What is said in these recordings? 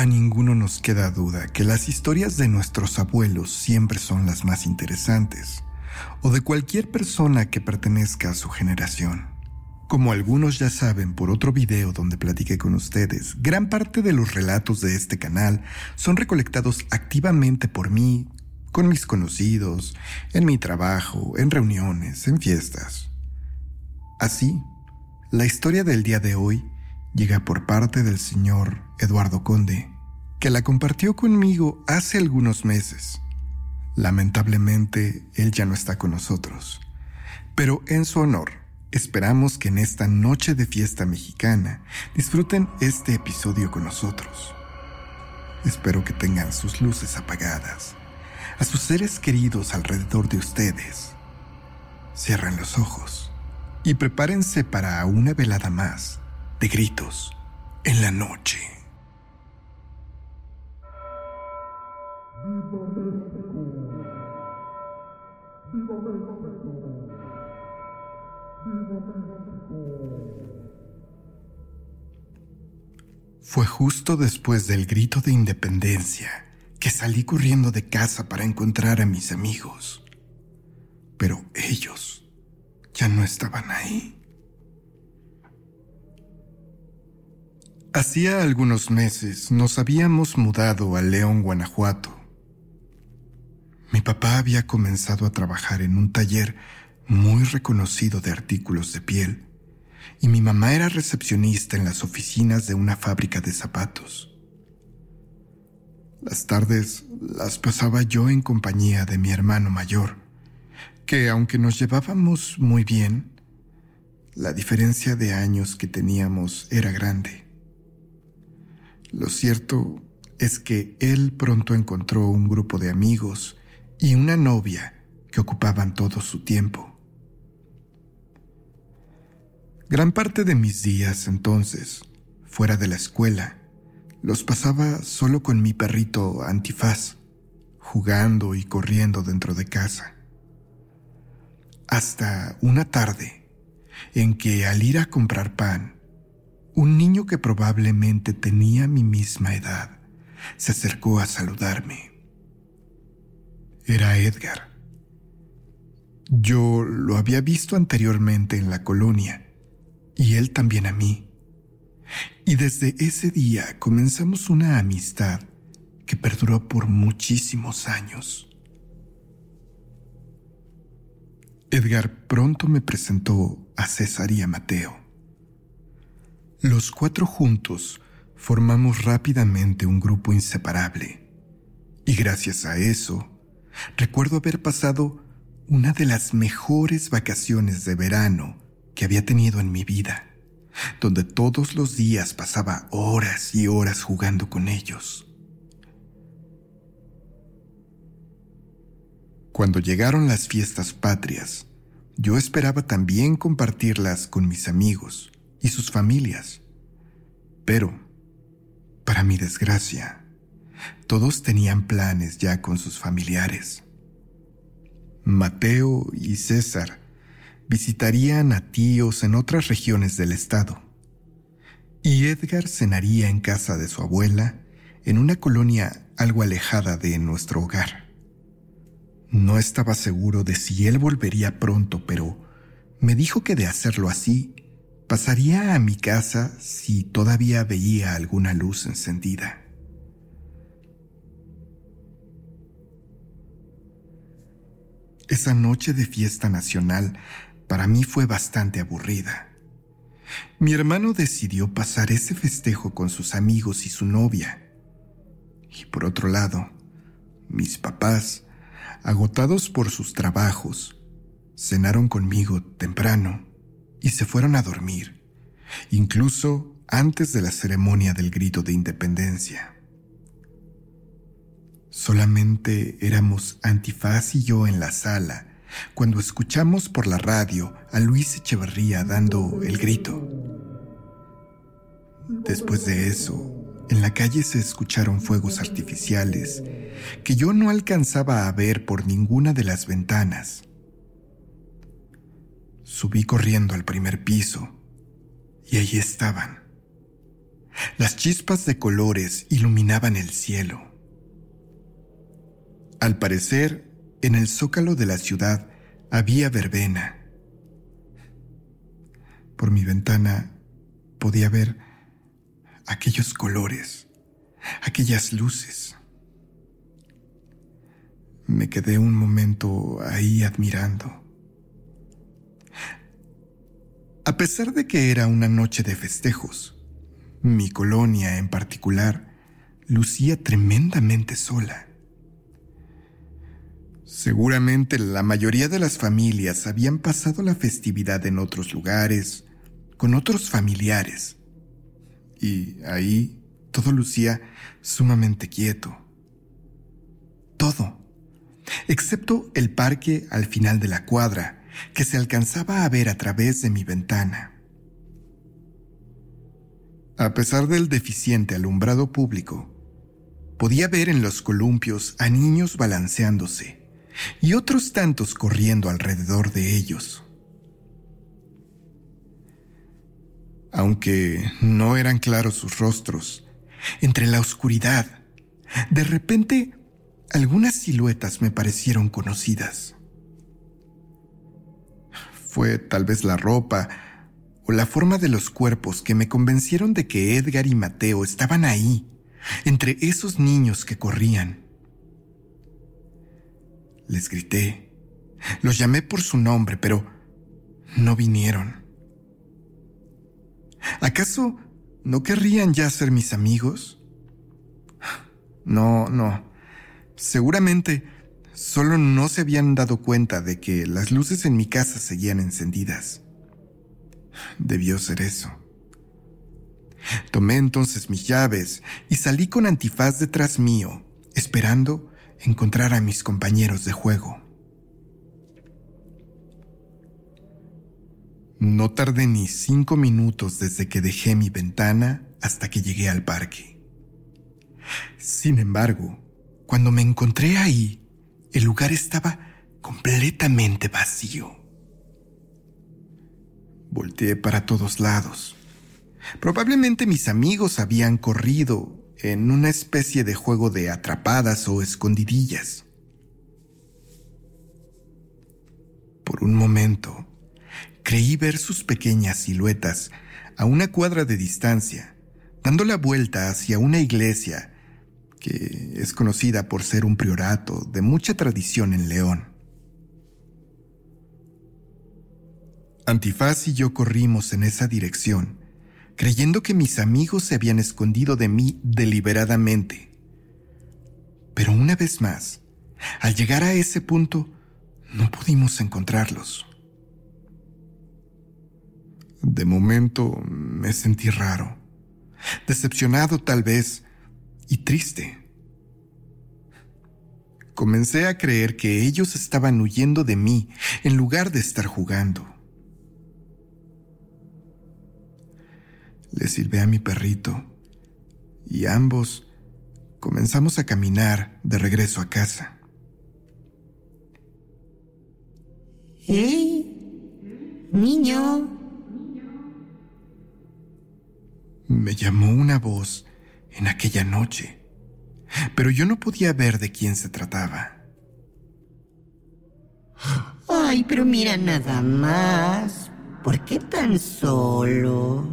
A ninguno nos queda duda que las historias de nuestros abuelos siempre son las más interesantes, o de cualquier persona que pertenezca a su generación. Como algunos ya saben por otro video donde platiqué con ustedes, gran parte de los relatos de este canal son recolectados activamente por mí, con mis conocidos, en mi trabajo, en reuniones, en fiestas. Así, la historia del día de hoy llega por parte del señor Eduardo Conde, que la compartió conmigo hace algunos meses. Lamentablemente, él ya no está con nosotros, pero en su honor, esperamos que en esta noche de fiesta mexicana disfruten este episodio con nosotros. Espero que tengan sus luces apagadas, a sus seres queridos alrededor de ustedes. Cierren los ojos y prepárense para una velada más de gritos en la noche. Fue justo después del grito de independencia que salí corriendo de casa para encontrar a mis amigos. Pero ellos ya no estaban ahí. Hacía algunos meses nos habíamos mudado a León, Guanajuato. Mi papá había comenzado a trabajar en un taller muy reconocido de artículos de piel y mi mamá era recepcionista en las oficinas de una fábrica de zapatos. Las tardes las pasaba yo en compañía de mi hermano mayor, que aunque nos llevábamos muy bien, la diferencia de años que teníamos era grande. Lo cierto es que él pronto encontró un grupo de amigos y una novia que ocupaban todo su tiempo. Gran parte de mis días entonces, fuera de la escuela, los pasaba solo con mi perrito antifaz, jugando y corriendo dentro de casa. Hasta una tarde en que al ir a comprar pan, un niño que probablemente tenía mi misma edad se acercó a saludarme. Era Edgar. Yo lo había visto anteriormente en la colonia y él también a mí. Y desde ese día comenzamos una amistad que perduró por muchísimos años. Edgar pronto me presentó a César y a Mateo. Los cuatro juntos formamos rápidamente un grupo inseparable. Y gracias a eso, recuerdo haber pasado una de las mejores vacaciones de verano que había tenido en mi vida, donde todos los días pasaba horas y horas jugando con ellos. Cuando llegaron las fiestas patrias, yo esperaba también compartirlas con mis amigos y sus familias. Pero, para mi desgracia, todos tenían planes ya con sus familiares. Mateo y César visitarían a tíos en otras regiones del estado. Y Edgar cenaría en casa de su abuela en una colonia algo alejada de nuestro hogar. No estaba seguro de si él volvería pronto, pero me dijo que de hacerlo así, Pasaría a mi casa si todavía veía alguna luz encendida. Esa noche de fiesta nacional para mí fue bastante aburrida. Mi hermano decidió pasar ese festejo con sus amigos y su novia. Y por otro lado, mis papás, agotados por sus trabajos, cenaron conmigo temprano y se fueron a dormir, incluso antes de la ceremonia del grito de independencia. Solamente éramos Antifaz y yo en la sala cuando escuchamos por la radio a Luis Echeverría dando el grito. Después de eso, en la calle se escucharon fuegos artificiales que yo no alcanzaba a ver por ninguna de las ventanas. Subí corriendo al primer piso y allí estaban. Las chispas de colores iluminaban el cielo. Al parecer, en el zócalo de la ciudad había verbena. Por mi ventana podía ver aquellos colores, aquellas luces. Me quedé un momento ahí admirando. A pesar de que era una noche de festejos, mi colonia en particular lucía tremendamente sola. Seguramente la mayoría de las familias habían pasado la festividad en otros lugares, con otros familiares, y ahí todo lucía sumamente quieto. Todo, excepto el parque al final de la cuadra, que se alcanzaba a ver a través de mi ventana. A pesar del deficiente alumbrado público, podía ver en los columpios a niños balanceándose y otros tantos corriendo alrededor de ellos. Aunque no eran claros sus rostros, entre la oscuridad, de repente algunas siluetas me parecieron conocidas. Fue tal vez la ropa, la forma de los cuerpos que me convencieron de que Edgar y Mateo estaban ahí, entre esos niños que corrían. Les grité, los llamé por su nombre, pero no vinieron. ¿Acaso no querrían ya ser mis amigos? No, no. Seguramente solo no se habían dado cuenta de que las luces en mi casa seguían encendidas. Debió ser eso. Tomé entonces mis llaves y salí con antifaz detrás mío, esperando encontrar a mis compañeros de juego. No tardé ni cinco minutos desde que dejé mi ventana hasta que llegué al parque. Sin embargo, cuando me encontré ahí, el lugar estaba completamente vacío. Volteé para todos lados. Probablemente mis amigos habían corrido en una especie de juego de atrapadas o escondidillas. Por un momento, creí ver sus pequeñas siluetas a una cuadra de distancia, dando la vuelta hacia una iglesia que es conocida por ser un priorato de mucha tradición en León. Antifaz y yo corrimos en esa dirección, creyendo que mis amigos se habían escondido de mí deliberadamente. Pero una vez más, al llegar a ese punto, no pudimos encontrarlos. De momento me sentí raro, decepcionado tal vez y triste. Comencé a creer que ellos estaban huyendo de mí en lugar de estar jugando. Le silbé a mi perrito y ambos comenzamos a caminar de regreso a casa. ¡Hey! Niño. Me llamó una voz en aquella noche, pero yo no podía ver de quién se trataba. Ay, pero mira nada más. ¿Por qué tan solo?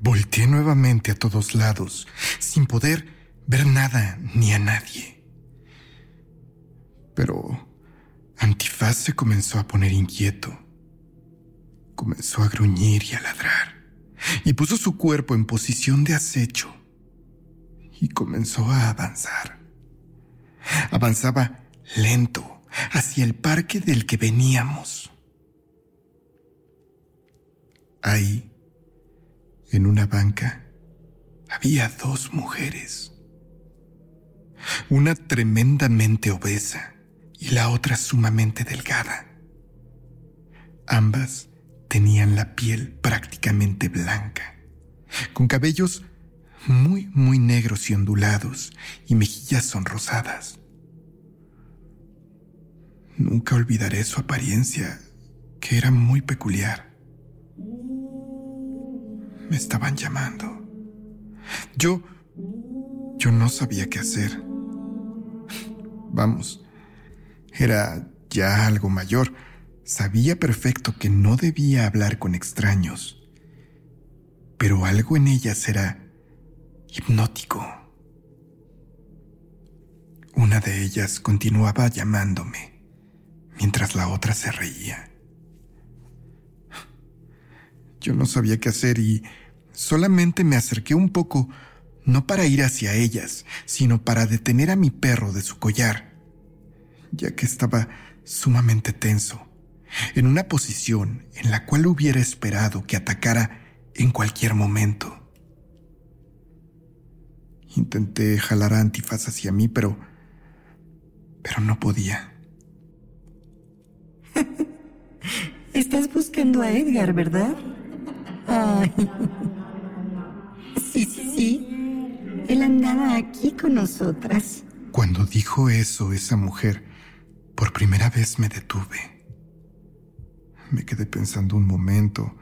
Volteé nuevamente a todos lados, sin poder ver nada ni a nadie. Pero Antifaz se comenzó a poner inquieto. Comenzó a gruñir y a ladrar, y puso su cuerpo en posición de acecho, y comenzó a avanzar. Avanzaba lento hacia el parque del que veníamos. Ahí en una banca había dos mujeres. Una tremendamente obesa y la otra sumamente delgada. Ambas tenían la piel prácticamente blanca, con cabellos muy, muy negros y ondulados y mejillas sonrosadas. Nunca olvidaré su apariencia, que era muy peculiar me estaban llamando. Yo... Yo no sabía qué hacer. Vamos, era ya algo mayor. Sabía perfecto que no debía hablar con extraños. Pero algo en ellas era hipnótico. Una de ellas continuaba llamándome, mientras la otra se reía. Yo no sabía qué hacer y solamente me acerqué un poco, no para ir hacia ellas, sino para detener a mi perro de su collar, ya que estaba sumamente tenso, en una posición en la cual hubiera esperado que atacara en cualquier momento. Intenté jalar a Antifaz hacia mí, pero... pero no podía. Estás buscando a Edgar, ¿verdad? Ay. Sí, sí, sí. Él andaba aquí con nosotras. Cuando dijo eso esa mujer, por primera vez me detuve. Me quedé pensando un momento.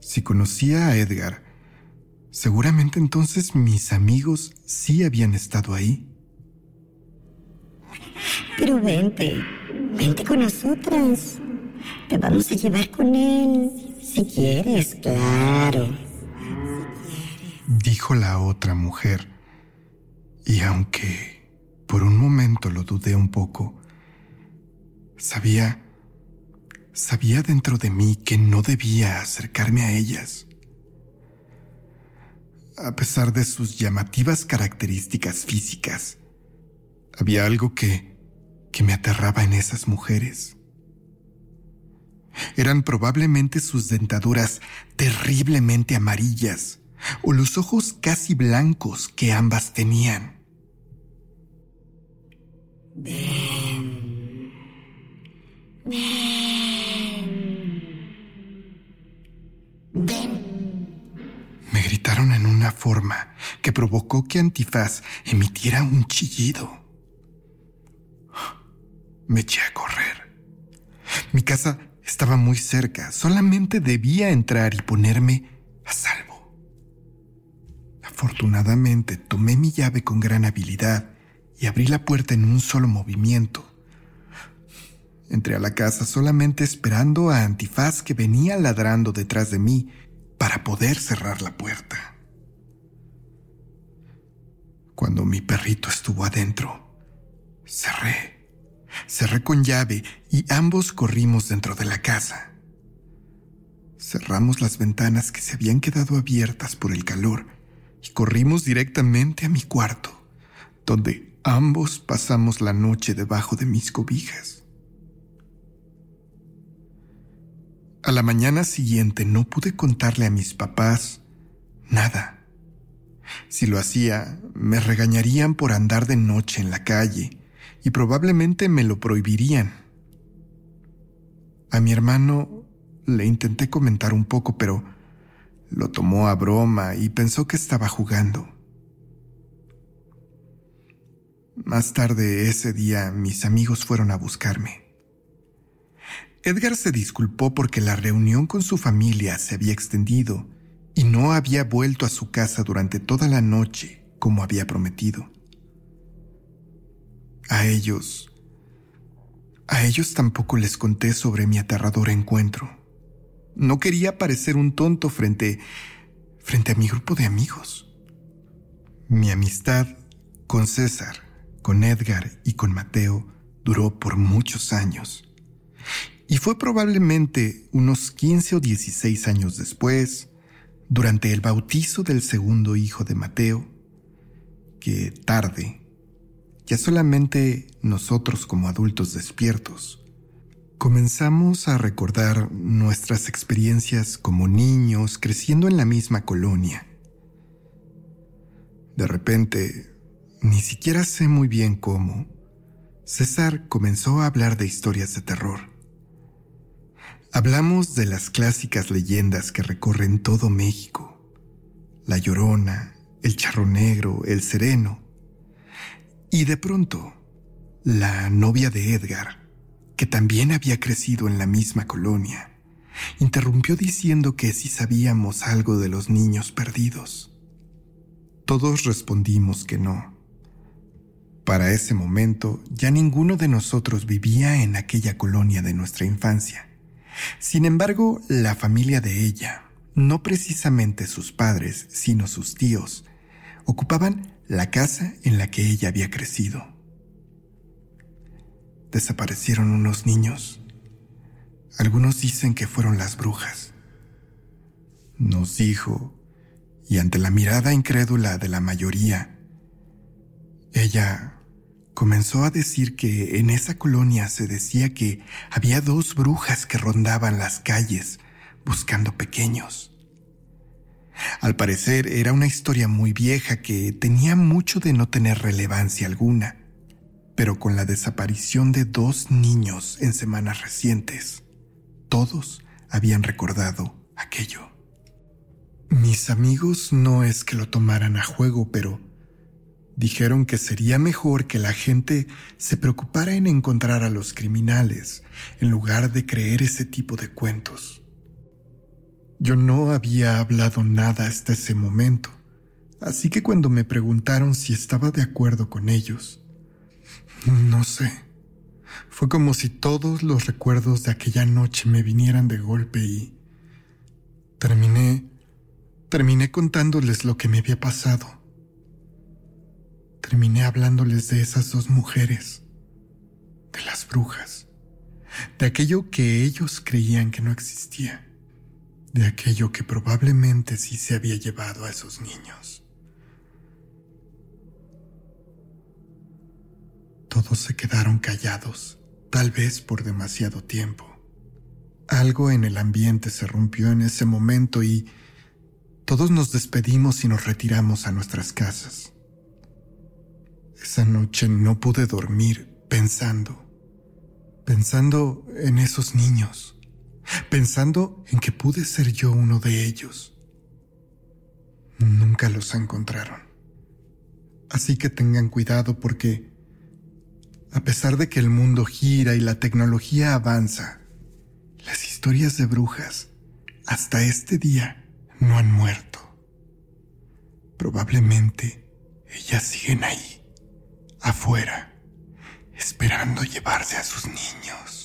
Si conocía a Edgar, seguramente entonces mis amigos sí habían estado ahí. Pero vente, vente con nosotras. Te vamos a llevar con él, si quieres, claro. Dijo la otra mujer, y aunque por un momento lo dudé un poco, sabía, sabía dentro de mí que no debía acercarme a ellas. A pesar de sus llamativas características físicas, había algo que, que me aterraba en esas mujeres. Eran probablemente sus dentaduras terriblemente amarillas o los ojos casi blancos que ambas tenían. Ven. Ven. Me gritaron en una forma que provocó que Antifaz emitiera un chillido. Me eché a correr. Mi casa estaba muy cerca, solamente debía entrar y ponerme a salvo. Afortunadamente tomé mi llave con gran habilidad y abrí la puerta en un solo movimiento. Entré a la casa solamente esperando a Antifaz que venía ladrando detrás de mí para poder cerrar la puerta. Cuando mi perrito estuvo adentro, cerré Cerré con llave y ambos corrimos dentro de la casa. Cerramos las ventanas que se habían quedado abiertas por el calor y corrimos directamente a mi cuarto, donde ambos pasamos la noche debajo de mis cobijas. A la mañana siguiente no pude contarle a mis papás nada. Si lo hacía, me regañarían por andar de noche en la calle y probablemente me lo prohibirían. A mi hermano le intenté comentar un poco, pero lo tomó a broma y pensó que estaba jugando. Más tarde ese día mis amigos fueron a buscarme. Edgar se disculpó porque la reunión con su familia se había extendido y no había vuelto a su casa durante toda la noche como había prometido. A ellos, a ellos tampoco les conté sobre mi aterrador encuentro. No quería parecer un tonto frente, frente a mi grupo de amigos. Mi amistad con César, con Edgar y con Mateo duró por muchos años. Y fue probablemente unos 15 o 16 años después, durante el bautizo del segundo hijo de Mateo, que tarde ya solamente nosotros como adultos despiertos, comenzamos a recordar nuestras experiencias como niños creciendo en la misma colonia. De repente, ni siquiera sé muy bien cómo, César comenzó a hablar de historias de terror. Hablamos de las clásicas leyendas que recorren todo México. La Llorona, el Charro Negro, el Sereno, y de pronto, la novia de Edgar, que también había crecido en la misma colonia, interrumpió diciendo que si sabíamos algo de los niños perdidos. Todos respondimos que no. Para ese momento ya ninguno de nosotros vivía en aquella colonia de nuestra infancia. Sin embargo, la familia de ella, no precisamente sus padres, sino sus tíos, ocupaban la casa en la que ella había crecido. Desaparecieron unos niños. Algunos dicen que fueron las brujas. Nos dijo, y ante la mirada incrédula de la mayoría, ella comenzó a decir que en esa colonia se decía que había dos brujas que rondaban las calles buscando pequeños. Al parecer era una historia muy vieja que tenía mucho de no tener relevancia alguna, pero con la desaparición de dos niños en semanas recientes, todos habían recordado aquello. Mis amigos no es que lo tomaran a juego, pero Dijeron que sería mejor que la gente se preocupara en encontrar a los criminales en lugar de creer ese tipo de cuentos. Yo no había hablado nada hasta ese momento, así que cuando me preguntaron si estaba de acuerdo con ellos, no sé, fue como si todos los recuerdos de aquella noche me vinieran de golpe y terminé, terminé contándoles lo que me había pasado terminé hablándoles de esas dos mujeres, de las brujas, de aquello que ellos creían que no existía, de aquello que probablemente sí se había llevado a esos niños. Todos se quedaron callados, tal vez por demasiado tiempo. Algo en el ambiente se rompió en ese momento y todos nos despedimos y nos retiramos a nuestras casas. Esa noche no pude dormir pensando, pensando en esos niños, pensando en que pude ser yo uno de ellos. Nunca los encontraron. Así que tengan cuidado porque, a pesar de que el mundo gira y la tecnología avanza, las historias de brujas hasta este día no han muerto. Probablemente ellas siguen ahí afuera, esperando llevarse a sus niños.